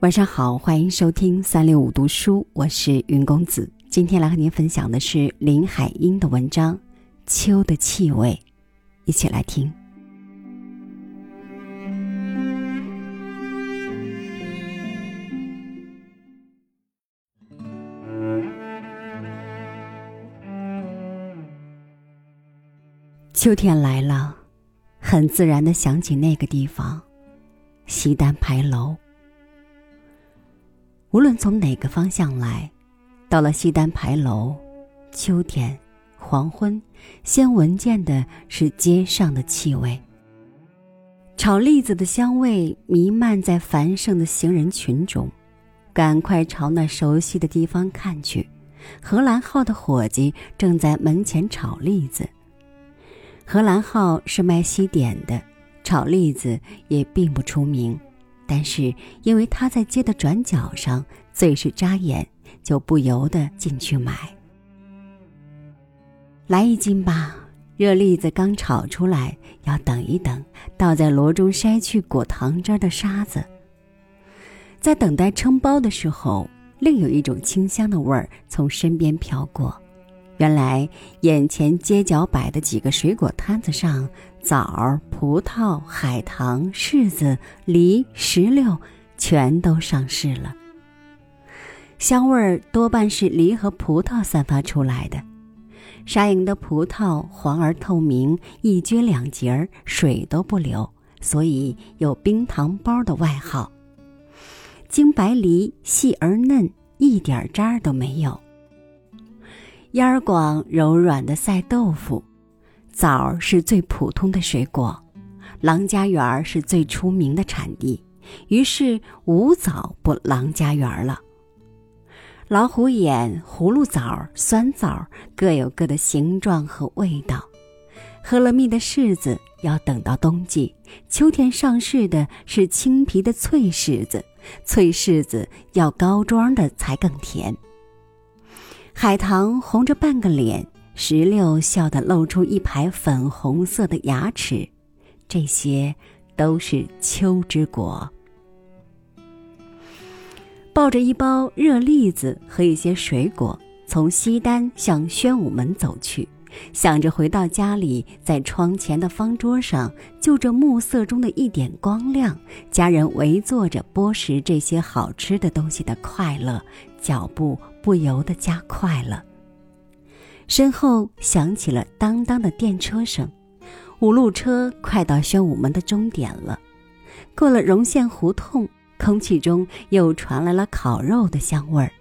晚上好，欢迎收听三六五读书，我是云公子。今天来和您分享的是林海音的文章《秋的气味》，一起来听。秋天来了，很自然的想起那个地方——西单牌楼。无论从哪个方向来，到了西单牌楼，秋天黄昏，先闻见的是街上的气味。炒栗子的香味弥漫在繁盛的行人群中，赶快朝那熟悉的地方看去。荷兰号的伙计正在门前炒栗子。荷兰号是卖西点的，炒栗子也并不出名。但是，因为他在街的转角上最是扎眼，就不由得进去买。来一斤吧，热栗子刚炒出来，要等一等，倒在箩中筛去裹糖汁的沙子。在等待称包的时候，另有一种清香的味儿从身边飘过。原来眼前街角摆的几个水果摊子上，枣、葡萄、海棠、柿子、梨、石榴，全都上市了。香味儿多半是梨和葡萄散发出来的。沙营的葡萄黄而透明，一撅两节儿，水都不流，所以有冰糖包的外号。京白梨细而嫩，一点渣儿都没有。烟儿广柔软的赛豆腐，枣是最普通的水果，郎家园是最出名的产地，于是无枣不郎家园了。老虎眼、葫芦枣、酸枣各有各的形状和味道。喝了蜜的柿子要等到冬季，秋天上市的是青皮的脆柿子，脆柿子要高庄的才更甜。海棠红着半个脸，石榴笑得露出一排粉红色的牙齿，这些都是秋之果。抱着一包热栗子和一些水果，从西单向宣武门走去，想着回到家里，在窗前的方桌上，就着暮色中的一点光亮，家人围坐着剥食这些好吃的东西的快乐，脚步。不由得加快了。身后响起了当当的电车声，五路车快到宣武门的终点了。过了荣县胡同，空气中又传来了烤肉的香味儿，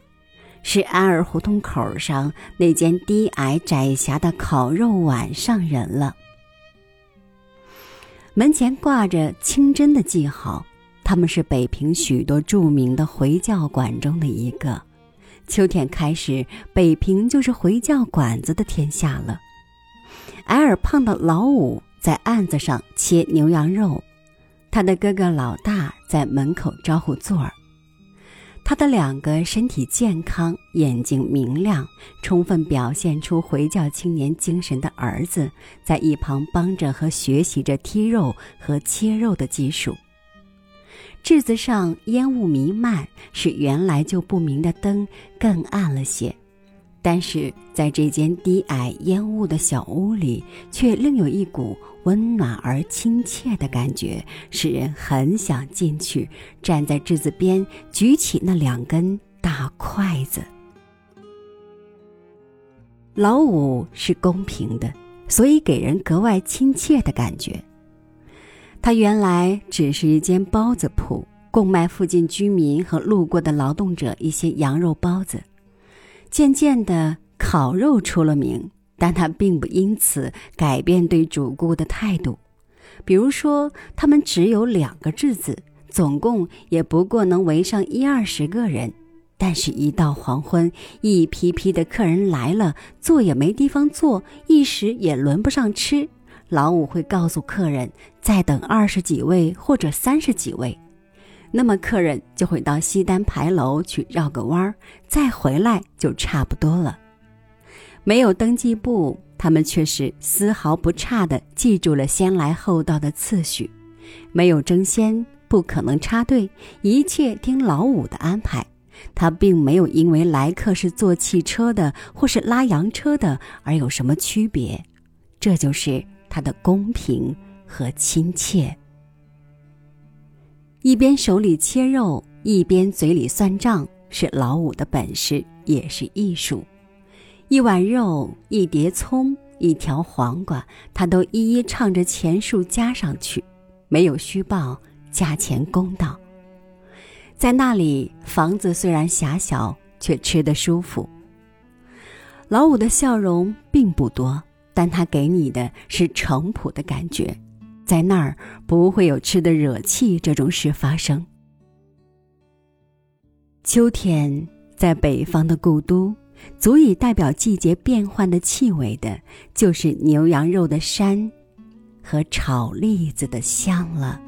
是安儿胡同口上那间低矮窄狭的烤肉碗上人了。门前挂着清真的记号，他们是北平许多著名的回教馆中的一个。秋天开始，北平就是回教馆子的天下了。矮而胖的老五在案子上切牛羊肉，他的哥哥老大在门口招呼座儿。他的两个身体健康、眼睛明亮、充分表现出回教青年精神的儿子，在一旁帮着和学习着剔肉和切肉的技术。质子上烟雾弥漫，使原来就不明的灯更暗了些。但是在这间低矮烟雾的小屋里，却另有一股温暖而亲切的感觉，使人很想进去，站在质子边，举起那两根大筷子。老五是公平的，所以给人格外亲切的感觉。他原来只是一间包子铺，供卖附近居民和路过的劳动者一些羊肉包子。渐渐的，烤肉出了名，但他并不因此改变对主顾的态度。比如说，他们只有两个质子，总共也不过能围上一二十个人，但是，一到黄昏，一批批的客人来了，坐也没地方坐，一时也轮不上吃。老五会告诉客人再等二十几位或者三十几位，那么客人就会到西单牌楼去绕个弯儿，再回来就差不多了。没有登记簿，他们却是丝毫不差的记住了先来后到的次序；没有争先，不可能插队，一切听老五的安排。他并没有因为来客是坐汽车的或是拉洋车的而有什么区别，这就是他的公平和亲切。一边手里切肉，一边嘴里算账，是老五的本事，也是艺术。一碗肉，一碟葱，一条黄瓜，他都一一唱着钱数加上去，没有虚报，价钱公道。在那里，房子虽然狭小，却吃得舒服。老五的笑容并不多，但他给你的是淳朴的感觉。在那儿不会有吃的惹气这种事发生。秋天在北方的故都，足以代表季节变换的气味的，就是牛羊肉的膻和炒栗子的香了。